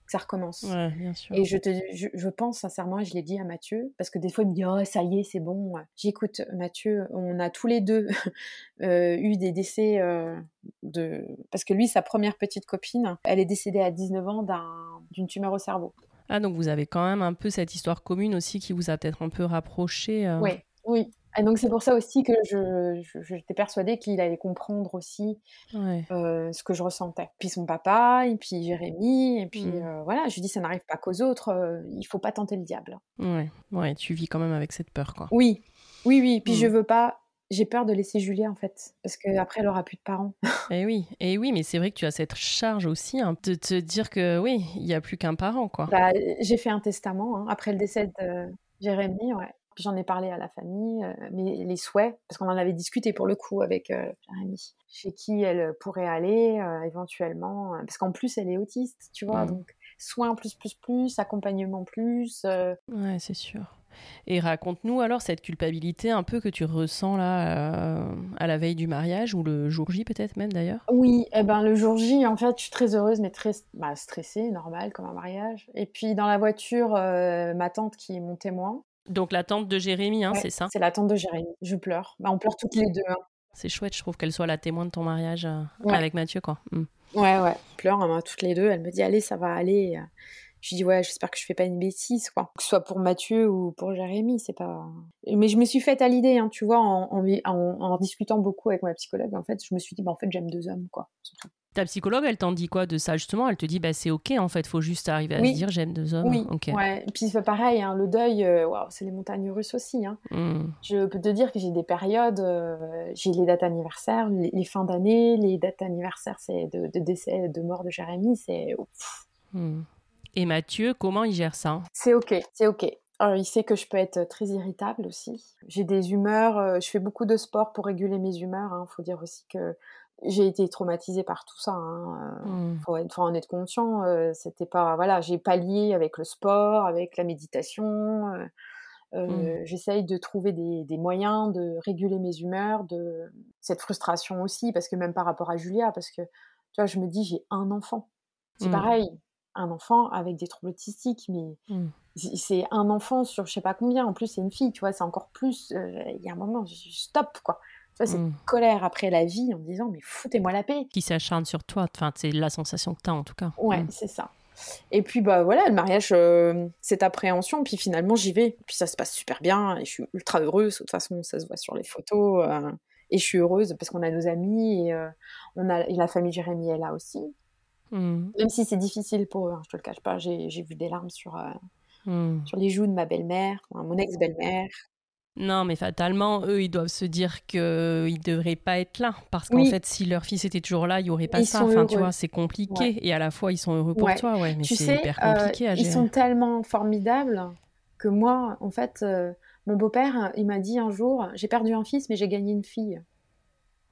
que ça recommence. Ouais, bien sûr. Et je, te, je, je pense sincèrement, et je l'ai dit à Mathieu, parce que des fois il me dit Oh, ça y est, c'est bon. J'écoute, Mathieu, on a tous les deux euh, eu des décès euh, de. Parce que lui, sa première petite copine, elle est décédée à 19 ans d'un- d'une tumeur au cerveau. Ah, donc vous avez quand même un peu cette histoire commune aussi qui vous a peut-être un peu rapproché. euh. Oui, oui. Et donc c'est pour ça aussi que je, j'étais persuadée qu'il allait comprendre aussi Ouais. euh, ce que je ressentais. Puis son papa, et puis Jérémy, et puis Mm. euh, voilà, je lui dis ça n'arrive pas qu'aux autres, euh, il faut pas tenter le diable. Ouais. Ouais, tu vis quand même avec cette peur, quoi. Oui, oui, oui. Puis Mm. je veux pas. J'ai peur de laisser Julia en fait, parce qu'après elle aura plus de parents. Et oui, et oui, mais c'est vrai que tu as cette charge aussi hein, de te dire que oui, il y a plus qu'un parent, quoi. Bah, j'ai fait un testament hein, après le décès de Jérémy, ouais. Puis J'en ai parlé à la famille, euh, mais les souhaits, parce qu'on en avait discuté pour le coup avec euh, Jérémy, chez qui elle pourrait aller euh, éventuellement, euh, parce qu'en plus elle est autiste, tu vois, Mm. donc soins plus, plus, plus, accompagnement plus. euh, Ouais, c'est sûr. Et raconte-nous alors cette culpabilité un peu que tu ressens là euh, à la veille du mariage ou le jour J peut-être même d'ailleurs? Oui, eh ben, le jour J, en fait, je suis très heureuse, mais très bah, stressée, normal, comme un mariage. Et puis dans la voiture, euh, ma tante qui est mon témoin. Donc la tante de Jérémy, hein, Ouais, c'est ça? C'est la tante de Jérémy. Je pleure. Bah, on pleure toutes les deux. hein. C'est chouette, je trouve qu'elle soit la témoin de ton mariage euh, Ouais. avec Mathieu, quoi. Mm. Ouais, ouais, on pleure hein, toutes les deux. Elle me dit, allez, ça va aller. Je lui dis, ouais, j'espère que je fais pas une bêtise, quoi. Que ce soit pour Mathieu ou pour Jérémy, c'est pas. Mais je me suis faite à l'idée, hein, tu vois, en, en, en- en discutant beaucoup avec ma psychologue. En fait, je me suis dit, bah, en fait, j'aime deux hommes, quoi. c'est tout. Ta psychologue, elle t'en dit quoi de ça justement? Elle te dit, bah c'est ok en fait, faut juste arriver à Oui. se dire j'aime deux hommes. Oui, Ok. ouais. Puis pareil, hein, le deuil, euh, waouh, c'est les montagnes russes aussi. Hein. Mm. Je peux te dire que j'ai des périodes, euh, j'ai les dates anniversaires, les, les fins d'année, les dates anniversaires c'est de, de décès, de mort de Jérémy, c'est pff, Mm. Et Mathieu, comment il gère ça? C'est ok, c'est ok. Alors, il sait que je peux être très irritable aussi. J'ai des humeurs, euh, je fais beaucoup de sport pour réguler mes humeurs. Il faut dire aussi que j'ai été traumatisée par tout ça. Hein. euh, Mm. faut, être, faut en être conscient. euh, C'était pas, voilà, j'ai pallié avec le sport, avec la méditation. euh, euh, J'essaye de trouver des, des moyens de réguler mes humeurs, de cette frustration aussi, parce que même par rapport à Julia, parce que tu vois, je me dis j'ai un enfant. C'est Mm. pareil, un enfant avec des troubles autistiques, mais Mm. c'est un enfant sur je sais pas combien. En plus, c'est une fille, tu vois, c'est encore plus. euh, Il y a un moment, je, je stop quoi. Tu vois, cette Mm. colère après la vie en me disant mais foutez-moi la paix. Qui s'acharne sur toi, enfin c'est la sensation que t'as en tout cas. Ouais, Mm. c'est ça. Et puis bah voilà, le mariage, euh, cette appréhension, puis finalement j'y vais. Puis ça se passe super bien et je suis ultra heureuse. De toute façon, ça se voit sur les photos. euh, et je suis heureuse parce qu'on a nos amis et euh, on a et la famille Jérémy est là aussi. Mm. Même si c'est difficile pour eux, hein, je te le cache pas. J'ai vu des larmes sur sur les joues de ma belle-mère, enfin, mon ex-belle-mère. Non, mais fatalement, eux, ils doivent se dire qu'ils devraient pas être là. Parce qu'en Oui. fait, si leur fils était toujours là, il y aurait pas Ils ça. Enfin, tu vois, c'est compliqué. Ouais. Et à la fois, ils sont heureux pour Ouais. toi, ouais. Mais tu c'est sais, hyper euh, compliqué à ils gérer. sont tellement formidables que moi, en fait, euh, mon beau-père, il m'a dit un jour, j'ai perdu un fils, mais j'ai gagné une fille.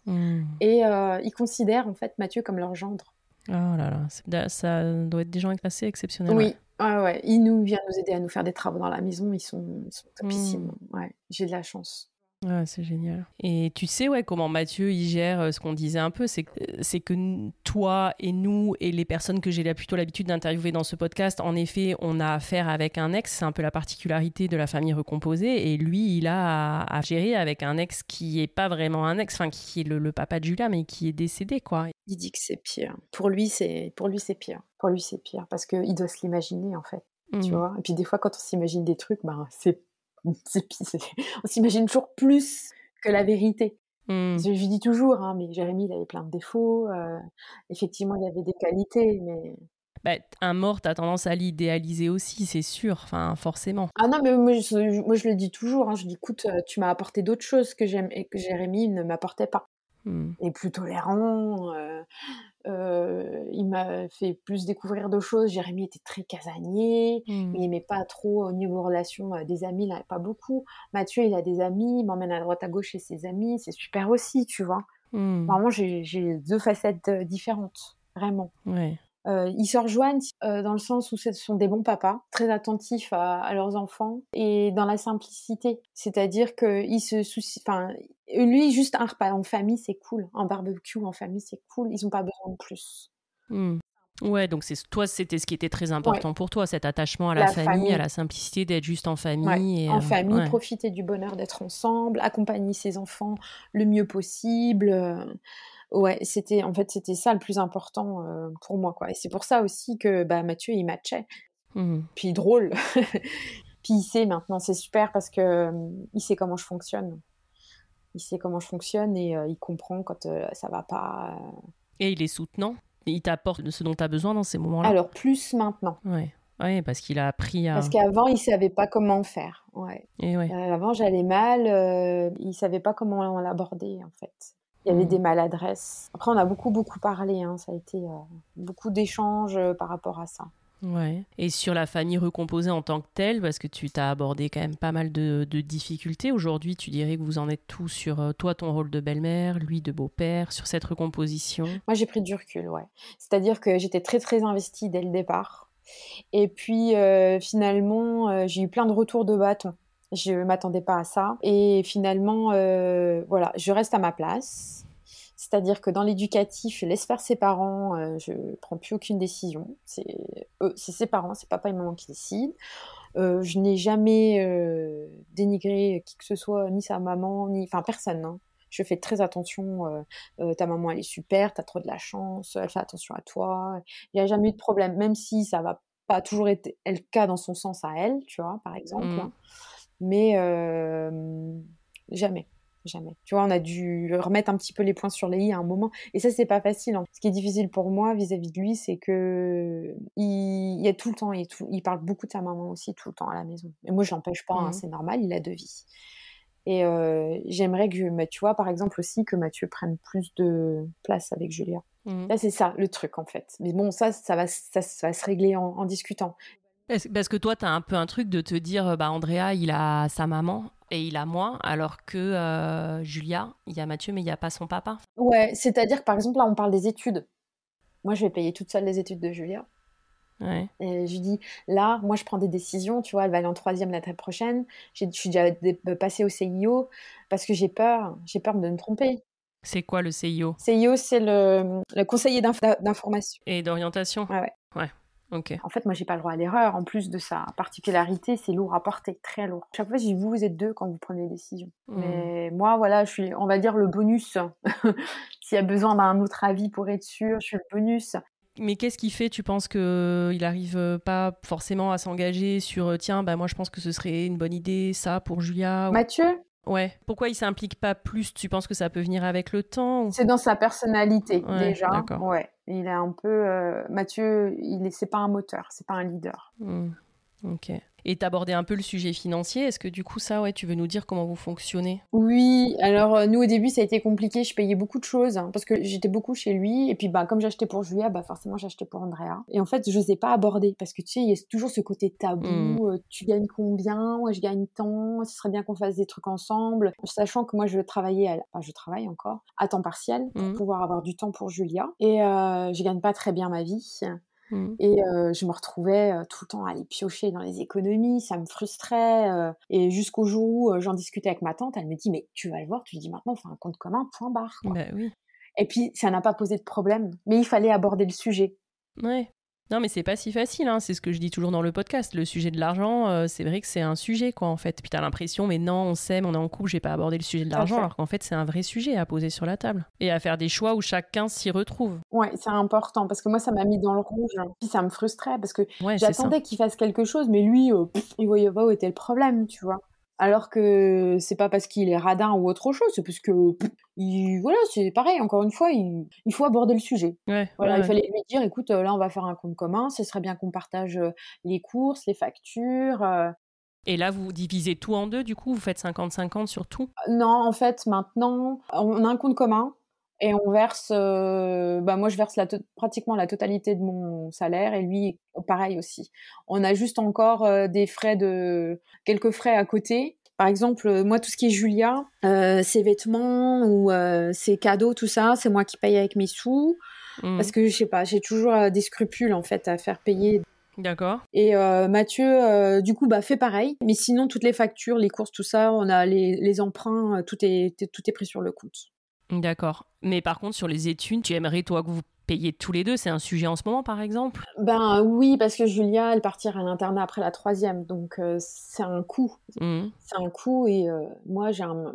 Mm. Et euh, ils considèrent en fait Mathieu comme leur gendre. Oh là là, ça doit être des gens assez exceptionnels. Oui, ouais. Ouais, ouais. Il nous vient nous aider à nous faire des travaux dans la maison. Ils sont, ils sont topissimes. Hmm. Ouais, j'ai de la chance. Ouais, c'est génial. Et tu sais, ouais, comment Mathieu il gère euh, ce qu'on disait un peu, c'est que, c'est que n- toi et nous et les personnes que j'ai là plutôt l'habitude d'interviewer dans ce podcast, en effet, on a affaire avec un ex, c'est un peu la particularité de la famille recomposée, et lui, il a à, à gérer avec un ex qui est pas vraiment un ex, enfin qui est le, le papa de Julia, mais qui est décédé, quoi. Il dit que c'est pire. Pour lui, c'est pour lui c'est pire. Pour lui, c'est pire parce que il doit se l'imaginer en fait. Tu Mm. vois? Et puis des fois, quand on s'imagine des trucs, ben c'est c'est pire. c'est- On s'imagine toujours plus que la vérité. Mm. Je, je dis toujours, hein, mais Jérémy, il avait plein de défauts. euh, effectivement, il avait des qualités, mais Bah, un mort, t'as tendance à l'idéaliser aussi, c'est sûr, enfin, forcément. Ah non, mais moi je, moi, je le dis toujours. hein, je dis, écoute, euh, tu m'as apporté d'autres choses que j'aime et que Jérémy ne m'apportait pas. Mm. Il est plus tolérant. euh, Euh, il m'a fait plus découvrir de choses. Jérémy était très casanier. Mmh. Il n'aimait pas trop au niveau relation des amis, il n'avait pas beaucoup. Mathieu, il a des amis, il m'emmène à droite à gauche chez ses amis. C'est super aussi, tu vois. Mmh. Vraiment, j'ai deux facettes différentes, vraiment. Ouais. Euh, ils se rejoignent euh, dans le sens où ce sont des bons papas, très attentifs à, leurs enfants et dans la simplicité. C'est-à-dire qu'ils se soucient. Enfin, lui, juste un repas en famille, c'est cool. Un barbecue en famille, c'est cool. Ils n'ont pas besoin de plus. Mmh. Ouais, donc c'est toi, c'était ce qui était très important pour toi, cet attachement à la, famille, à la simplicité d'être juste en famille. en euh, famille, profiter du bonheur d'être ensemble, accompagner ses enfants le mieux possible. Ouais, c'était en fait c'était ça le plus important euh, pour moi quoi. Et c'est pour ça aussi que bah Mathieu il matchait. Mmh. Puis drôle. Puis il sait maintenant, c'est super parce que il sait comment je fonctionne. Il sait comment je fonctionne et il comprend quand ça va pas. Et il est soutenant. Il t'apporte ce dont tu as besoin dans ces moments-là. Alors plus maintenant. Ouais. Ouais, parce qu'il a appris à. Parce qu'avant, il savait pas comment faire. Ouais. Et ouais. Euh, avant, j'allais mal. Euh, il savait pas comment l'aborder, en fait. Il y avait des maladresses. Après, on a beaucoup, beaucoup parlé. Hein. Ça a été euh, beaucoup d'échanges euh, par rapport à ça. Ouais. Et sur la famille recomposée en tant que telle, parce que tu t'as abordé quand même pas mal de, difficultés. Aujourd'hui, tu dirais que vous en êtes tous sur euh, toi, ton rôle de belle-mère, lui de beau-père, sur cette recomposition? Moi, j'ai pris du recul, ouais. C'est-à-dire que j'étais très, très investie dès le départ. Et puis, finalement, j'ai eu plein de retours de bâton. Je m'attendais pas à ça. Et finalement, euh, voilà, je reste à ma place. C'est-à-dire que dans l'éducatif, je laisse faire ses parents, euh, je prends plus aucune décision. C'est ses parents, c'est papa et maman qui décident. Euh, je n'ai jamais dénigré qui que ce soit, ni sa maman, ni enfin personne. Hein. Je fais très attention. ta maman, elle est super, tu as trop de la chance, elle fait attention à toi. Il n'y a jamais eu de problème, même si ça va pas toujours été le cas dans son sens à elle, tu vois, par exemple. Mmh. Mais jamais. Jamais. Tu vois, on a dû remettre un petit peu les points sur les i à un moment. Et ça, c'est pas facile. Hein. Ce qui est difficile pour moi vis-à-vis de lui, c'est que il, y a tout le temps, il, il, parle beaucoup de sa maman aussi tout le temps à la maison. Et moi, je l'empêche pas, hein, mmh c'est normal, il a deux vies. Et j'aimerais que, tu vois, par exemple aussi, que Mathieu prenne plus de place avec Julia. Mmh. Là, c'est ça, le truc, en fait. Mais bon, ça, ça va, ça, va se régler en discutant. Parce que toi, tu as un peu un truc de te dire, bah, Andrea, il a sa maman et il a moi, alors que euh, Julia, il y a Mathieu, mais il n'y a pas son papa. Ouais, c'est-à-dire que par exemple, là, on parle des études. Moi, je vais payer toute seule les études de Julia. Ouais. Et je lui dis, là, moi, je prends des décisions, tu vois, elle va aller en troisième la très prochaine. Je suis déjà passée au CIO parce que j'ai peur, j'ai peur de me tromper. C'est quoi le CIO CIO, c'est le, le conseiller d'information. Et d'orientation? Ouais, ouais. Ouais. En fait, moi, j'ai pas le droit à l'erreur. En plus de sa particularité, c'est lourd à porter, très lourd. Chaque fois, je dis vous, vous êtes deux quand vous prenez des décisions. Mmh. Mais moi, voilà, je suis, on va dire, le bonus. S'il y a besoin d'un autre avis pour être sûr, je suis le bonus. Mais qu'est-ce qui fait, tu penses qu'il n'arrive pas forcément à s'engager sur tiens, bah moi je pense que ce serait une bonne idée, ça pour Julia Mathieu? Ouais. Pourquoi il s'implique pas plus? Tu penses que ça peut venir avec le temps C'est dans sa personnalité déjà. Ouais. Il est un peu euh, Mathieu. Il est. C'est pas un moteur. C'est pas un leader. Mmh. Ok. Et t'abordais un peu le sujet financier. Est-ce que du coup, ça, ouais, tu veux nous dire comment vous fonctionnez? Oui, alors euh, nous au début, ça a été compliqué. Je payais beaucoup de choses hein, parce que j'étais beaucoup chez lui. Et puis, bah, comme j'achetais pour Julia, bah, forcément, j'achetais pour Andrea. Et en fait, je n'osais pas aborder parce que tu sais, il y a toujours ce côté tabou. Mmh. Euh, tu gagnes combien? Moi, je gagne tant. Ce serait bien qu'on fasse des trucs ensemble. Sachant que moi, je travaillais, à... enfin, je travaille encore à temps partiel pour mmh. pouvoir avoir du temps pour Julia. Et euh, je gagne pas très bien ma vie. Mmh. Et je me retrouvais tout le temps à aller piocher dans les économies, ça me frustrait. et jusqu'au jour où j'en discutais avec ma tante, elle me dit Mais tu vas le voir, tu lui dis maintenant, on fait un compte commun, point barre. Bah oui. Et puis, ça n'a pas posé de problème, mais il fallait aborder le sujet. Ouais. Non, mais c'est pas si facile, hein. c'est ce que je dis toujours dans le podcast. Le sujet de l'argent, euh, c'est vrai que c'est un sujet, quoi, en fait. Puis t'as l'impression, mais non, on s'aime, on est en couple, j'ai pas abordé le sujet de l'argent, alors qu'en fait, c'est un vrai sujet à poser sur la table. Et à faire des choix où chacun s'y retrouve. Ouais, c'est important, parce que moi, ça m'a mis dans le rouge. Hein. Puis ça me frustrait, parce que j'attendais qu'il fasse quelque chose, mais lui, euh, il voyait pas où était le problème, tu vois. Alors que c'est pas parce qu'il est radin ou autre chose, c'est parce que voilà, c'est pareil. Encore une fois, il, faut aborder le sujet. voilà, il fallait lui dire, écoute, euh, là, on va faire un compte commun. Ce serait bien qu'on partage euh, les courses, les factures. Euh. Et là, vous divisez tout en deux, du coup, vous faites 50-50 sur tout? Non, en fait, maintenant, on a un compte commun. Et on verse, euh, bah moi je verse la pratiquement la totalité de mon salaire et lui pareil aussi. On a juste encore euh, des frais de quelques frais à côté. Par exemple, euh, moi tout ce qui est Julia, ses vêtements ou ses cadeaux, tout ça, c'est moi qui paye avec mes sous. Mmh. Parce que je sais pas, j'ai toujours des scrupules en fait à faire payer D'accord. Et Mathieu, du coup, bah, fait pareil. Mais sinon, toutes les factures, les courses, tout ça, on a les, les emprunts, tout est, tout est pris sur le compte. D'accord. Mais par contre, sur les études, tu aimerais, toi, que vous payiez tous les deux? C'est un sujet en ce moment, par exemple? Ben oui, parce que Julia, elle partira à l'internat après la troisième. Donc, euh, c'est un coût. Mmh. C'est un coût. Et euh, moi, j'ai un,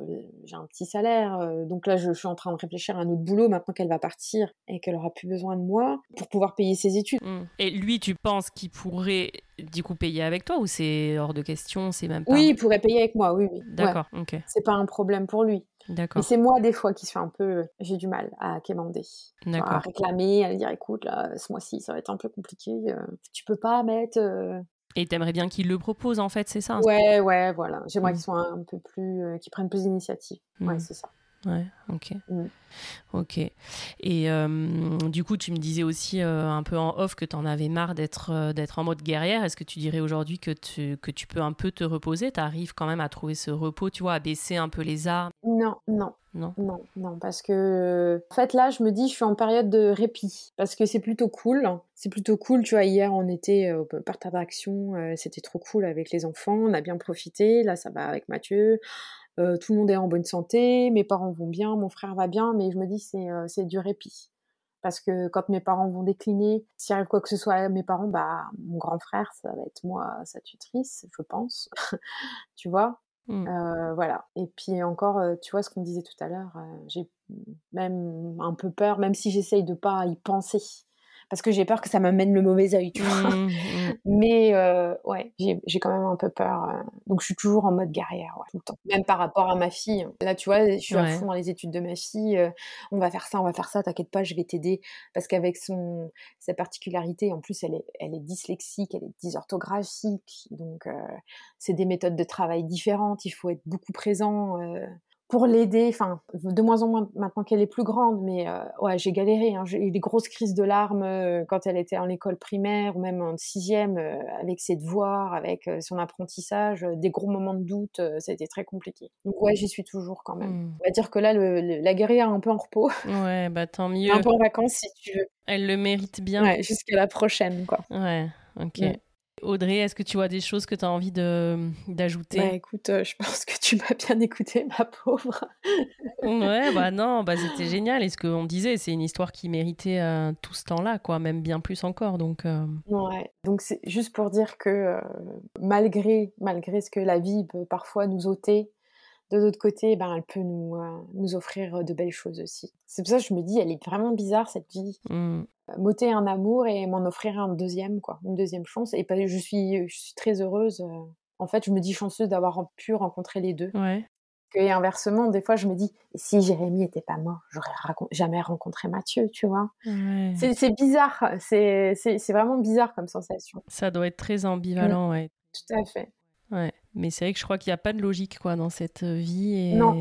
un, petit salaire. Euh, donc là, je, suis en train de réfléchir à un autre boulot maintenant qu'elle va partir et qu'elle aura plus besoin de moi pour pouvoir payer ses études. Mmh. Et lui, tu penses qu'il pourrait du coup payer avec toi ou c'est hors de question C'est même pas... Oui, il pourrait payer avec moi, oui. oui. D'accord, ok. C'est pas un problème pour lui. D'accord. c'est moi, des fois, qui suis un peu. J'ai du mal à quémander. À réclamer, à dire écoute, là, ce mois-ci, ça va être un peu compliqué. Euh, tu peux pas mettre. Euh, Et t'aimerais bien qu'il le propose, en fait, c'est ça Ouais, ouais, voilà. J'aimerais mmh. qu'ils soient un peu plus. Euh, qu'ils prennent plus d'initiative. Ouais, mmh. c'est ça. Ouais, ok. Mm. Ok. Et euh, du coup, tu me disais aussi euh, un peu en off que tu en avais marre d'être euh, d'être en mode guerrière. Est-ce que tu dirais aujourd'hui que tu, que tu peux un peu te reposer? Tu arrives quand même à trouver ce repos, tu vois, à baisser un peu les armes? Non, non. Non? non, non, parce que en fait là, je me dis, je suis en période de répit parce que c'est plutôt cool. C'est plutôt cool, tu vois. Hier, on était au parc d'attraction, c'était trop cool avec les enfants, on a bien profité. Là, ça va avec Mathieu. Euh, tout le monde est en bonne santé, mes parents vont bien, mon frère va bien, mais je me dis c'est euh, c'est du répit. Parce que quand mes parents vont décliner, s'il arrive quoi que ce soit à mes parents, bah mon grand frère, ça va être moi sa tutrice, je pense. tu vois? Mmh. euh, Voilà. Et puis encore, tu vois ce qu'on disait tout à l'heure, j'ai même un peu peur, même si j'essaye de pas y penser parce que j'ai peur que ça m'amène le mauvais œil, tu vois. Mmh, mmh. Mais euh, ouais, j'ai quand même un peu peur. Euh. Donc je suis toujours en mode guerrière, ouais, tout le temps. Même par rapport à ma fille. Là, tu vois, je suis à fond dans les études de ma fille. Euh, on va faire ça, on va faire ça. T'inquiète pas, je vais t'aider. Parce qu'avec son sa particularité, en plus, elle est elle est dyslexique, elle est dysorthographique. Donc c'est des méthodes de travail différentes. Il faut être beaucoup présent pour l'aider, enfin, de moins en moins maintenant qu'elle est plus grande, mais euh, ouais, j'ai galéré. Hein. J'ai eu des grosses crises de larmes euh, quand elle était en école primaire ou même en sixième, euh, avec ses devoirs, avec son apprentissage, des gros moments de doute, ça a été très compliqué. Donc ouais, j'y suis toujours quand même. Mmh. On va dire que là, le, la guerrière est un peu en repos. Ouais, bah tant mieux. Un peu en vacances si tu veux. Elle le mérite bien. Ouais, jusqu'à la prochaine, quoi. Ouais, ok. Audrey, est-ce que tu vois des choses que tu as envie d'ajouter? Bah, Écoute, euh, je pense que tu m'as bien écouté, ma pauvre. ouais, bah non, bah c'était génial. Et ce qu'on disait, c'est une histoire qui méritait euh, tout ce temps-là, quoi, même bien plus encore. Donc, euh. Ouais, donc c'est juste pour dire que malgré, malgré ce que la vie peut parfois nous ôter, de l'autre côté, ben, elle peut nous, nous offrir de belles choses aussi. C'est pour ça que je me dis, elle est vraiment bizarre cette vie. Mmh m'ôter un amour et m'en offrir un deuxième, quoi, une deuxième chance. Et je suis, je suis très heureuse. Euh, en fait, je me dis chanceuse d'avoir pu rencontrer les deux. Et inversement, des fois, je me dis, si Jérémy était pas mort, j'aurais jamais rencontré Mathieu, tu vois. C'est bizarre, c'est vraiment bizarre comme sensation. Ça doit être très ambivalent, ouais. Tout à fait. Ouais. Mais c'est vrai que je crois qu'il n'y a pas de logique quoi dans cette euh, vie. Et... Non.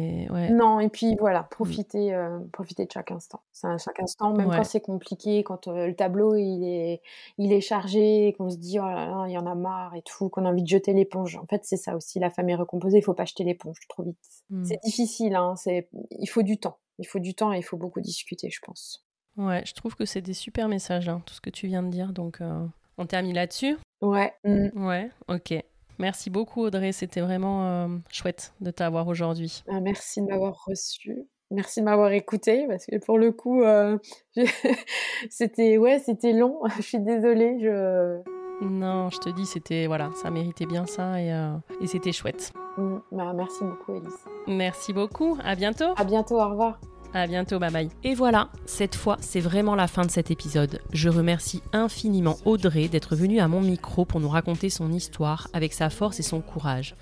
non, et puis voilà, mm. profiter, euh, profiter de chaque instant. C'est à chaque instant, même quand c'est compliqué, quand euh, le tableau il est, il est chargé, qu'on se dit oh là là, il y en a marre et tout, qu'on a envie de jeter l'éponge. En fait, c'est ça aussi, la famille recomposée, il faut pas jeter l'éponge trop vite. Mm. C'est difficile, hein, il faut du temps. Il faut du temps et il faut beaucoup discuter, je pense. Ouais, je trouve que c'est des super messages, hein, tout ce que tu viens de dire. Donc, on termine là-dessus? Ouais. Mm. Ouais, ok. Merci beaucoup Audrey, c'était vraiment euh, chouette de t'avoir aujourd'hui. Ah, merci de m'avoir reçu. Merci de m'avoir écouté parce que pour le coup, euh, c'était ouais, c'était long. je suis désolée. Je... Non, je te dis, c'était voilà, ça méritait bien ça et, euh, et c'était chouette. Mm, bah, merci beaucoup, Elise. Merci beaucoup. À bientôt. À bientôt. Au revoir. À bientôt, bye bye. Et voilà, cette fois, c'est vraiment la fin de cet épisode. Je remercie infiniment Audrey d'être venue à mon micro pour nous raconter son histoire avec sa force et son courage.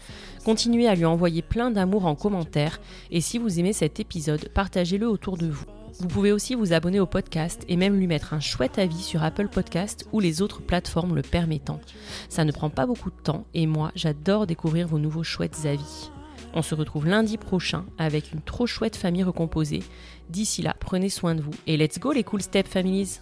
Continuez à lui envoyer plein d'amour en commentaire et si vous aimez cet épisode, partagez-le autour de vous. Vous pouvez aussi vous abonner au podcast et même lui mettre un chouette avis sur Apple Podcast ou les autres plateformes le permettant. Ça ne prend pas beaucoup de temps et moi, j'adore découvrir vos nouveaux chouettes avis. On se retrouve lundi prochain avec une trop chouette famille recomposée. D'ici là, prenez soin de vous et let's go les Cool Step Families